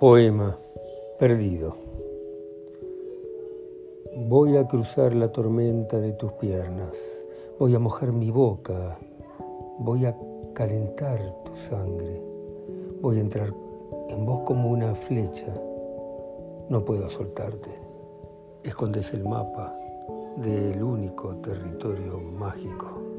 Poema perdido. Voy a cruzar la tormenta de tus piernas, voy a mojar mi boca, voy a calentar tu sangre, voy a entrar en vos como una flecha, no puedo soltarte. Escondes el mapa del único territorio mágico.